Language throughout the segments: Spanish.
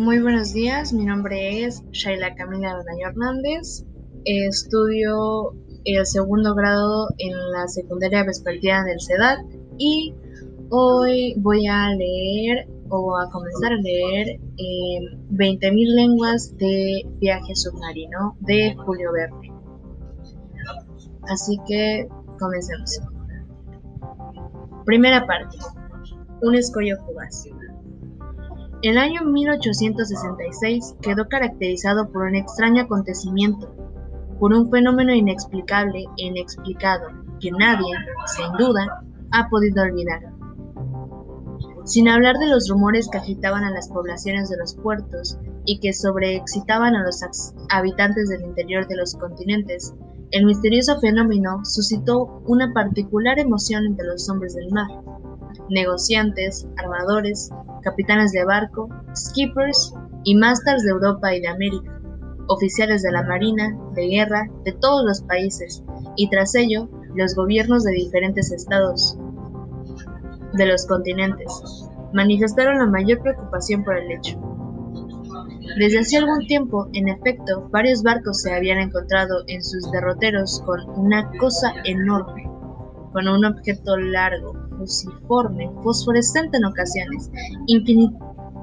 Muy buenos días, mi nombre es Shaila Camila Benayo Hernández. Estudio el segundo grado en la secundaria vespertina del CEDAT y hoy voy a leer o a comenzar a leer eh, 20.000 lenguas de viaje submarino de Julio Verne. Así que comencemos. Primera parte. Un escollo fugaz. El año 1866 quedó caracterizado por un extraño acontecimiento, por un fenómeno inexplicable e inexplicado que nadie, sin duda, ha podido olvidar. Sin hablar de los rumores que agitaban a las poblaciones de los puertos y que sobreexcitaban a los habitantes del interior de los continentes, el misterioso fenómeno suscitó una particular emoción entre los hombres del mar negociantes, armadores, capitanes de barco, skippers y masters de Europa y de América, oficiales de la Marina, de guerra, de todos los países, y tras ello, los gobiernos de diferentes estados de los continentes, manifestaron la mayor preocupación por el hecho. Desde hace algún tiempo, en efecto, varios barcos se habían encontrado en sus derroteros con una cosa enorme, con un objeto largo, fusiforme, fosforescente en ocasiones,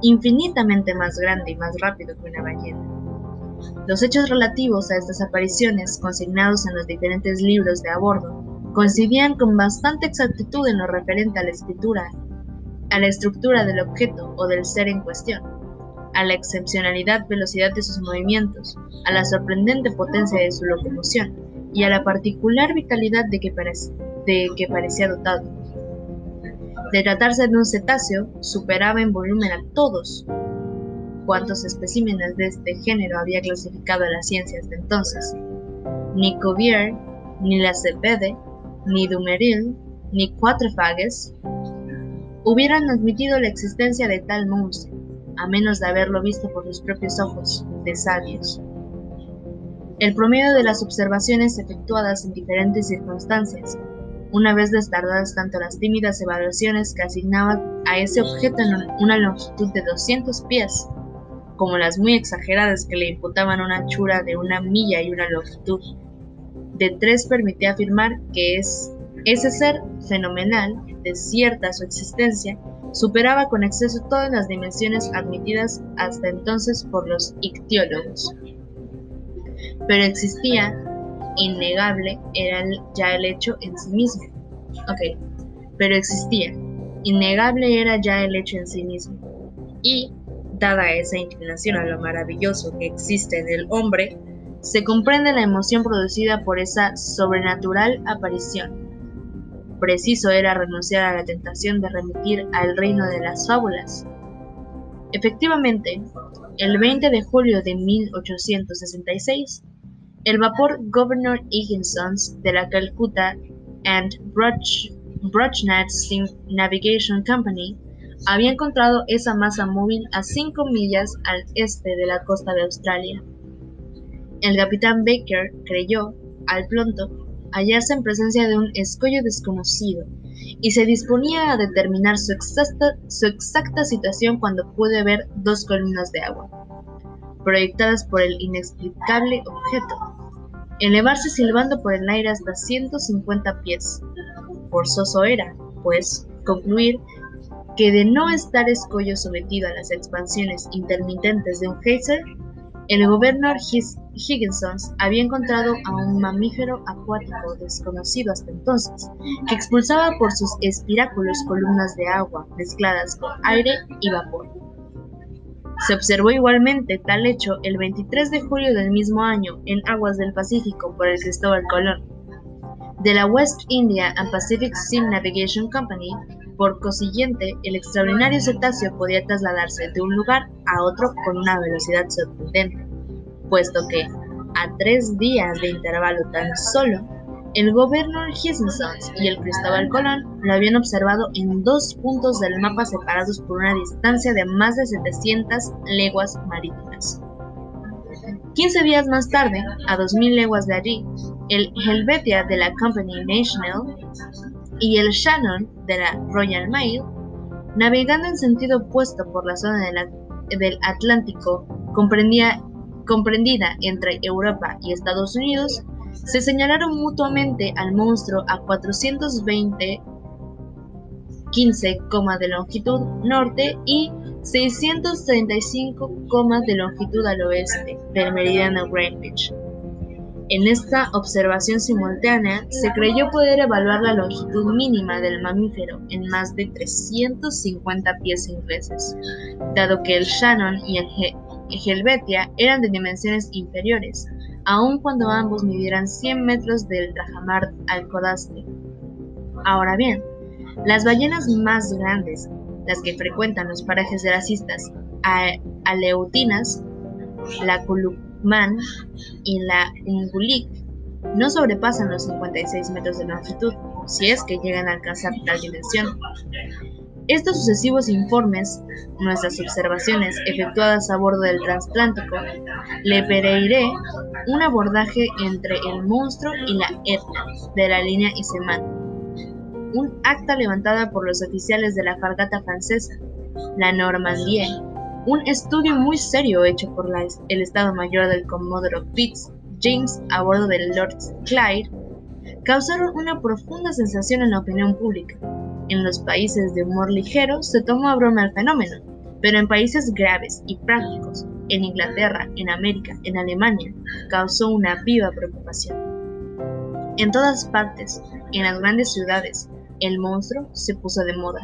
infinitamente más grande y más rápido que una ballena. Los hechos relativos a estas apariciones, consignados en los diferentes libros de a bordo, coincidían con bastante exactitud en lo referente a la escritura, a la estructura del objeto o del ser en cuestión, a la excepcionalidad velocidad de sus movimientos, a la sorprendente potencia de su locomoción y a la particular vitalidad de que, de que parecía dotado. De tratarse de un cetáceo, superaba en volumen a todos cuantos especímenes de este género había clasificado la ciencia hasta entonces. Ni Cuvier, ni Lacépède, ni Dumeril, ni Quatrefages hubieran admitido la existencia de tal monstruo, a menos de haberlo visto por sus propios ojos, de sabios. El promedio de las observaciones efectuadas en diferentes circunstancias una vez destardadas tanto las tímidas evaluaciones que asignaban a ese objeto en una longitud de 200 pies, como las muy exageradas que le imputaban una anchura de una milla y una longitud de tres permitía afirmar que es, ese ser fenomenal, de cierta su existencia, superaba con exceso todas las dimensiones admitidas hasta entonces por los ictiólogos. Pero existía innegable era ya el hecho en sí mismo. Ok, pero existía. Innegable era ya el hecho en sí mismo. Y, dada esa inclinación a lo maravilloso que existe en el hombre, se comprende la emoción producida por esa sobrenatural aparición. Preciso era renunciar a la tentación de remitir al reino de las fábulas. Efectivamente, el 20 de julio de 1866, el vapor Governor Higginson's de la Calcutta and Steam Navigation Company había encontrado esa masa móvil a cinco millas al este de la costa de Australia. El capitán Baker creyó, al pronto, hallarse en presencia de un escollo desconocido y se disponía a determinar su exacta, su exacta situación cuando pude ver dos columnas de agua, proyectadas por el inexplicable objeto elevarse silbando por el aire hasta 150 pies. Forzoso era, pues, concluir que de no estar escollo sometido a las expansiones intermitentes de un geyser, el gobernador Higginson había encontrado a un mamífero acuático desconocido hasta entonces, que expulsaba por sus espiráculos columnas de agua mezcladas con aire y vapor. Se observó igualmente tal hecho el 23 de julio del mismo año en aguas del Pacífico por el Cristóbal Colón, de la West India and Pacific Steam Navigation Company. Por consiguiente, el extraordinario cetáceo podía trasladarse de un lugar a otro con una velocidad sorprendente, puesto que, a tres días de intervalo tan solo, el gobernador Higginson y el Cristóbal Colón lo habían observado en dos puntos del mapa separados por una distancia de más de 700 leguas marítimas. 15 días más tarde, a 2.000 leguas de allí, el Helvetia de la Company National y el Shannon de la Royal Mail, navegando en sentido opuesto por la zona del Atlántico, comprendida entre Europa y Estados Unidos, se señalaron mutuamente al monstruo a 420 15, de longitud norte y 635, de longitud al oeste del meridiano Greenwich. En esta observación simultánea se creyó poder evaluar la longitud mínima del mamífero en más de 350 pies ingleses, dado que el Shannon y el Helvetia eran de dimensiones inferiores, aun cuando ambos midieran 100 metros del trajamar al codaste. Ahora bien, las ballenas más grandes, las que frecuentan los parajes de las islas aleutinas, la Culupman y la Ungulik, no sobrepasan los 56 metros de longitud, si es que llegan a alcanzar tal dimensión. Estos sucesivos informes, nuestras observaciones efectuadas a bordo del transatlántico, le pereiré un abordaje entre el monstruo y la etna de la línea Iseman un acta levantada por los oficiales de la fragata francesa, la Normandie, un estudio muy serio hecho por el Estado Mayor del Comodoro Fitz James a bordo del Lord Clyde, causaron una profunda sensación en la opinión pública. En los países de humor ligero se tomó a broma el fenómeno, pero en países graves y prácticos, en Inglaterra, en América, en Alemania, causó una viva preocupación. En todas partes, en las grandes ciudades, el monstruo se puso de moda.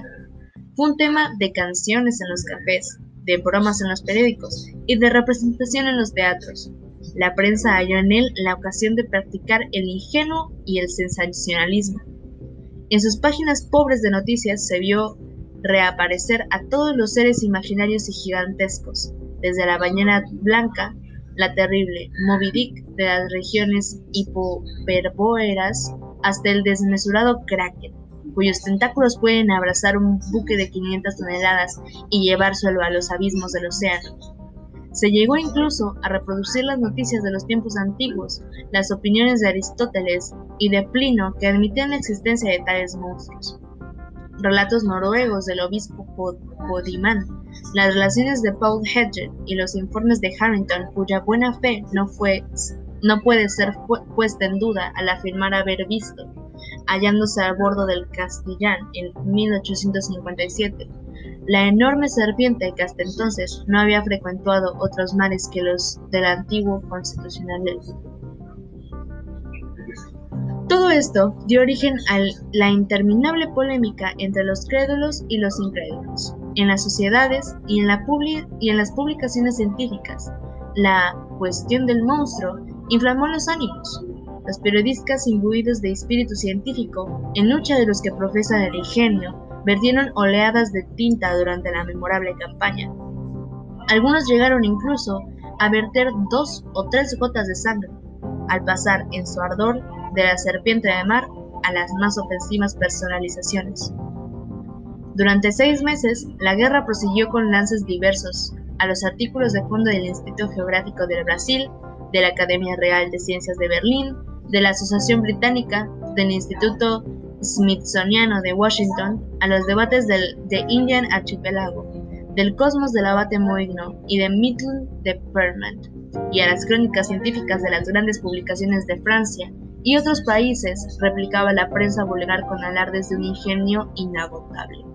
Fue un tema de canciones en los cafés, de bromas en los periódicos y de representación en los teatros. La prensa halló en él la ocasión de practicar el ingenuo y el sensacionalismo. En sus páginas pobres de noticias se vio reaparecer a todos los seres imaginarios y gigantescos, desde la bañera blanca, la terrible Moby Dick de las regiones hipoperboeras, hasta el desmesurado Kraken, cuyos tentáculos pueden abrazar un buque de 500 toneladas y llevárselo a los abismos del océano. Se llegó incluso a reproducir las noticias de los tiempos antiguos, las opiniones de Aristóteles y de Plino que admitían la existencia de tales monstruos. Relatos noruegos del obispo Podimán, las relaciones de Paul Hedger y los informes de Harrington, cuya buena fe no, fue, no puede ser puesta en duda al afirmar haber visto hallándose a bordo del Castellán en 1857. La enorme serpiente que hasta entonces no había frecuentado otros mares que los del antiguo constitucional. Todo esto dio origen a la interminable polémica entre los crédulos y los incrédulos, en las sociedades y en, y en las publicaciones científicas. La cuestión del monstruo inflamó los ánimos, los periodistas imbuidos de espíritu científico, en lucha de los que profesan el ingenio, vertieron oleadas de tinta durante la memorable campaña. Algunos llegaron incluso a verter dos o tres gotas de sangre, al pasar en su ardor de la serpiente de mar a las más ofensivas personalizaciones. Durante seis meses, la guerra prosiguió con lances diversos a los artículos de fondo del Instituto Geográfico del Brasil, de la Academia Real de Ciencias de Berlín, de la Asociación Británica, del Instituto Smithsoniano de Washington, a los debates del de Indian Archipelago, del Cosmos del abate Moigno y de Middle de Permont, y a las crónicas científicas de las grandes publicaciones de Francia y otros países, replicaba la prensa vulgar con alardes de un ingenio inagotable.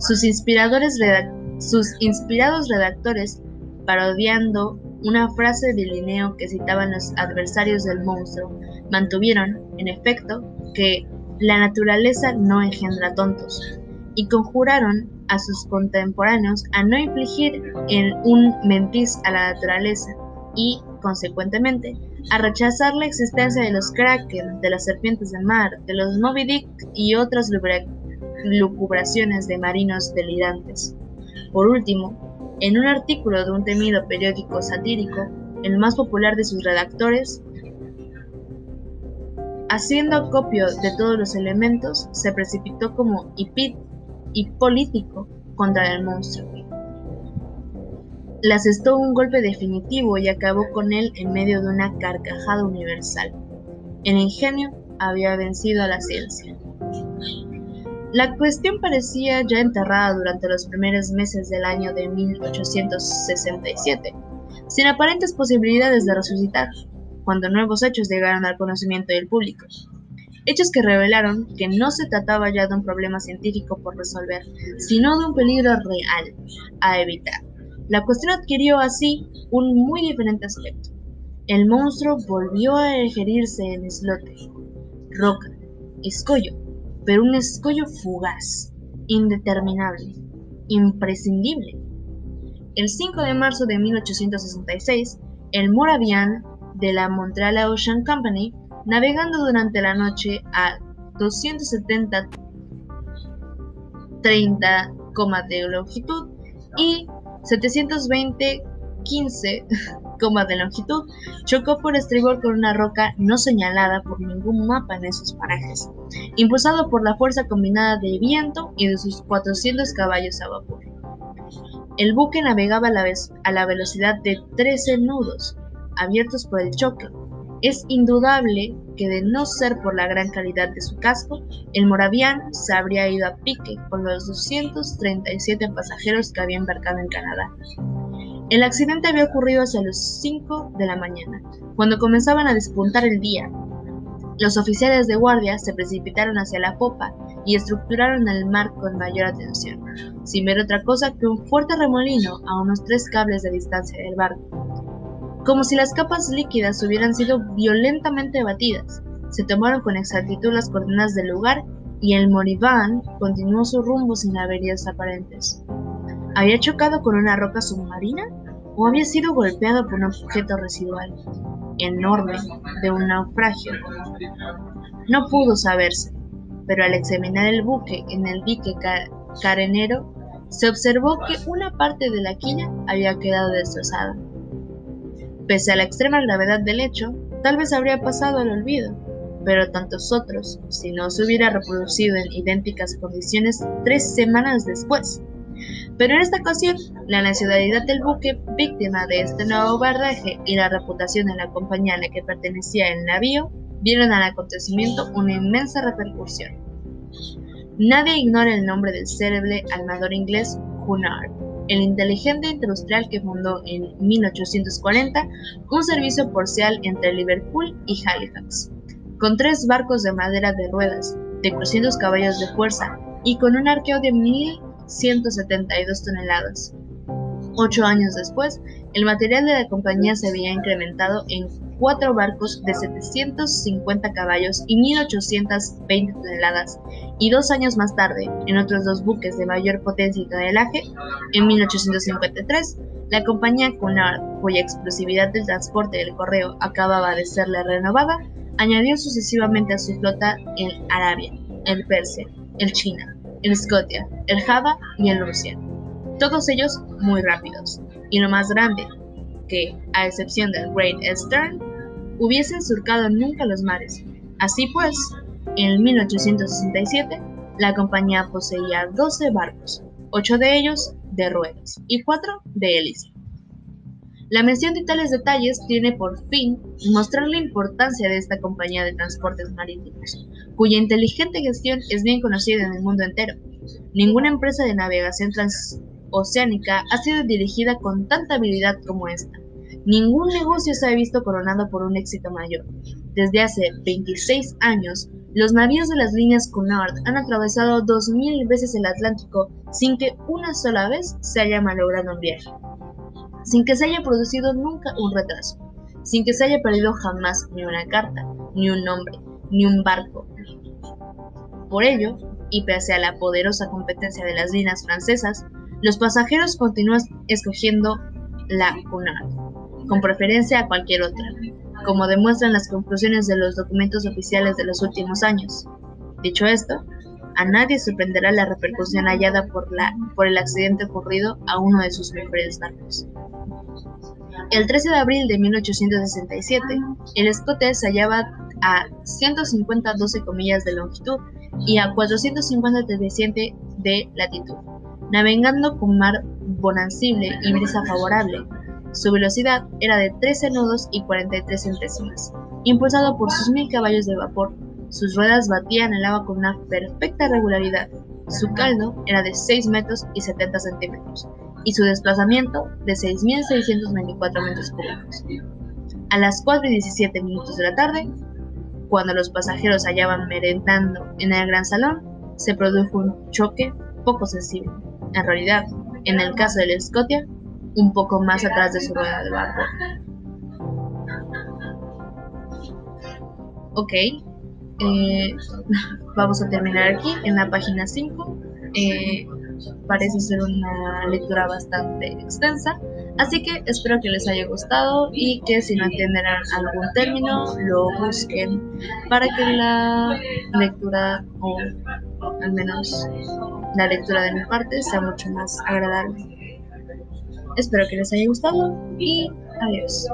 Sus, sus inspirados redactores, parodiando una frase de Linneo que citaban los adversarios del monstruo, mantuvieron, en efecto, que la naturaleza no engendra tontos, y conjuraron a sus contemporáneos a no infligir en un mentiz a la naturaleza y, consecuentemente, a rechazar la existencia de los kraken, de las serpientes del mar, de los Moby Dick y otras lucubraciones de marinos delirantes. Por último, en un artículo de un temido periódico satírico, el más popular de sus redactores, haciendo acopio de todos los elementos, se precipitó como hipolítico contra el monstruo. Le asestó un golpe definitivo y acabó con él en medio de una carcajada universal. El ingenio había vencido a la ciencia. La cuestión parecía ya enterrada durante los primeros meses del año de 1867, sin aparentes posibilidades de resucitar, cuando nuevos hechos llegaron al conocimiento del público. Hechos que revelaron que no se trataba ya de un problema científico por resolver, sino de un peligro real a evitar. La cuestión adquirió así un muy diferente aspecto. El monstruo volvió a ejerirse en islote, roca, escollo, pero un escollo fugaz, indeterminable, imprescindible. El 5 de marzo de 1866, el Moravian de la Montreal Ocean Company, navegando durante la noche a 270 30, de longitud y 720 15 de longitud, chocó por estribor con una roca no señalada por ningún mapa en esos parajes, impulsado por la fuerza combinada de viento y de sus 400 caballos a vapor. El buque navegaba a la, vez, a la velocidad de 13 nudos, abiertos por el choque. Es indudable que de no ser por la gran calidad de su casco, el Moravian se habría ido a pique con los 237 pasajeros que había embarcado en Canadá. El accidente había ocurrido hacia los 5 de la mañana, cuando comenzaban a despuntar el día. Los oficiales de guardia se precipitaron hacia la popa y estructuraron el mar con mayor atención, sin ver otra cosa que un fuerte remolino a unos tres cables de distancia del barco. Como si las capas líquidas hubieran sido violentamente batidas, se tomaron con exactitud las coordenadas del lugar y el Moribán continuó su rumbo sin averías aparentes. ¿Había chocado con una roca submarina? ¿O había sido golpeado por un objeto residual enorme de un naufragio? No pudo saberse, pero al examinar el buque en el dique carenero, se observó que una parte de la quilla había quedado destrozada. Pese a la extrema gravedad del hecho, tal vez habría pasado al olvido, pero tantos otros, si no se hubiera reproducido en idénticas condiciones tres semanas después. Pero en esta ocasión, la nacionalidad del buque, víctima de este nuevo barraje y la reputación de la compañía a la que pertenecía el navío, vieron al acontecimiento una inmensa repercusión. Nadie ignora el nombre del célebre armador inglés Cunard, el inteligente industrial que fundó en 1840 un servicio porcial entre Liverpool y Halifax, con tres barcos de madera de ruedas, de 400 caballos de fuerza y con un arqueo de mil 172 toneladas. Ocho años después, el material de la compañía se había incrementado en cuatro barcos de 750 caballos y 1.820 toneladas, y dos años más tarde, en otros dos buques de mayor potencia y tonelaje, en 1853, la compañía Cunard, cuya exclusividad del transporte del correo acababa de serle renovada, añadió sucesivamente a su flota el Arabia, el Persia, el China, el Scotia, el Java y el Rusia. Todos ellos muy rápidos, y lo más grande, a excepción del Great Eastern, hubiesen surcado nunca los mares. Así pues, en 1867, la compañía poseía 12 barcos, 8 de ellos de ruedas y 4 de hélice. La mención de tales detalles tiene por fin mostrar la importancia de esta compañía de transportes marítimos, cuya inteligente gestión es bien conocida en el mundo entero. Ninguna empresa de navegación transoceánica ha sido dirigida con tanta habilidad como esta. Ningún negocio se ha visto coronado por un éxito mayor. Desde hace 26 años, los navíos de las líneas Cunard han atravesado 2.000 veces el Atlántico sin que una sola vez se haya malogrado un viaje sin que se haya producido nunca un retraso, sin que se haya perdido jamás ni una carta, ni un nombre, ni un barco. Por ello, y pese a la poderosa competencia de las líneas francesas, los pasajeros continúan escogiendo la Cunard, con preferencia a cualquier otra, como demuestran las conclusiones de los documentos oficiales de los últimos años. Dicho esto, a nadie sorprenderá la repercusión hallada por, la, por el accidente ocurrido a uno de sus mejores barcos. El 13 de abril de 1867, el Scottish se hallaba a 150 12 comillas de longitud y a 450 de latitud, navegando con mar bonancible y brisa favorable. Su velocidad era de 13 nudos y 43 centésimas, impulsado por sus mil caballos de vapor Sus ruedas batían el agua con una perfecta regularidad. Su caldo era de 6 metros y 70 centímetros y su desplazamiento de 6.624 metros cúbicos. A las 4 y 17 minutos de la tarde, cuando los pasajeros hallaban merendando en el gran salón, se produjo un choque poco sensible. En realidad, en el caso del Scotia, un poco más atrás de su rueda de barco. Ok, eh, vamos a terminar aquí en la página 5. Eh, parece ser una lectura bastante extensa, así que espero que les haya gustado y que si no entenderán algún término lo busquen para que la lectura o al menos la lectura de mi parte sea mucho más agradable. Espero que les haya gustado y adiós.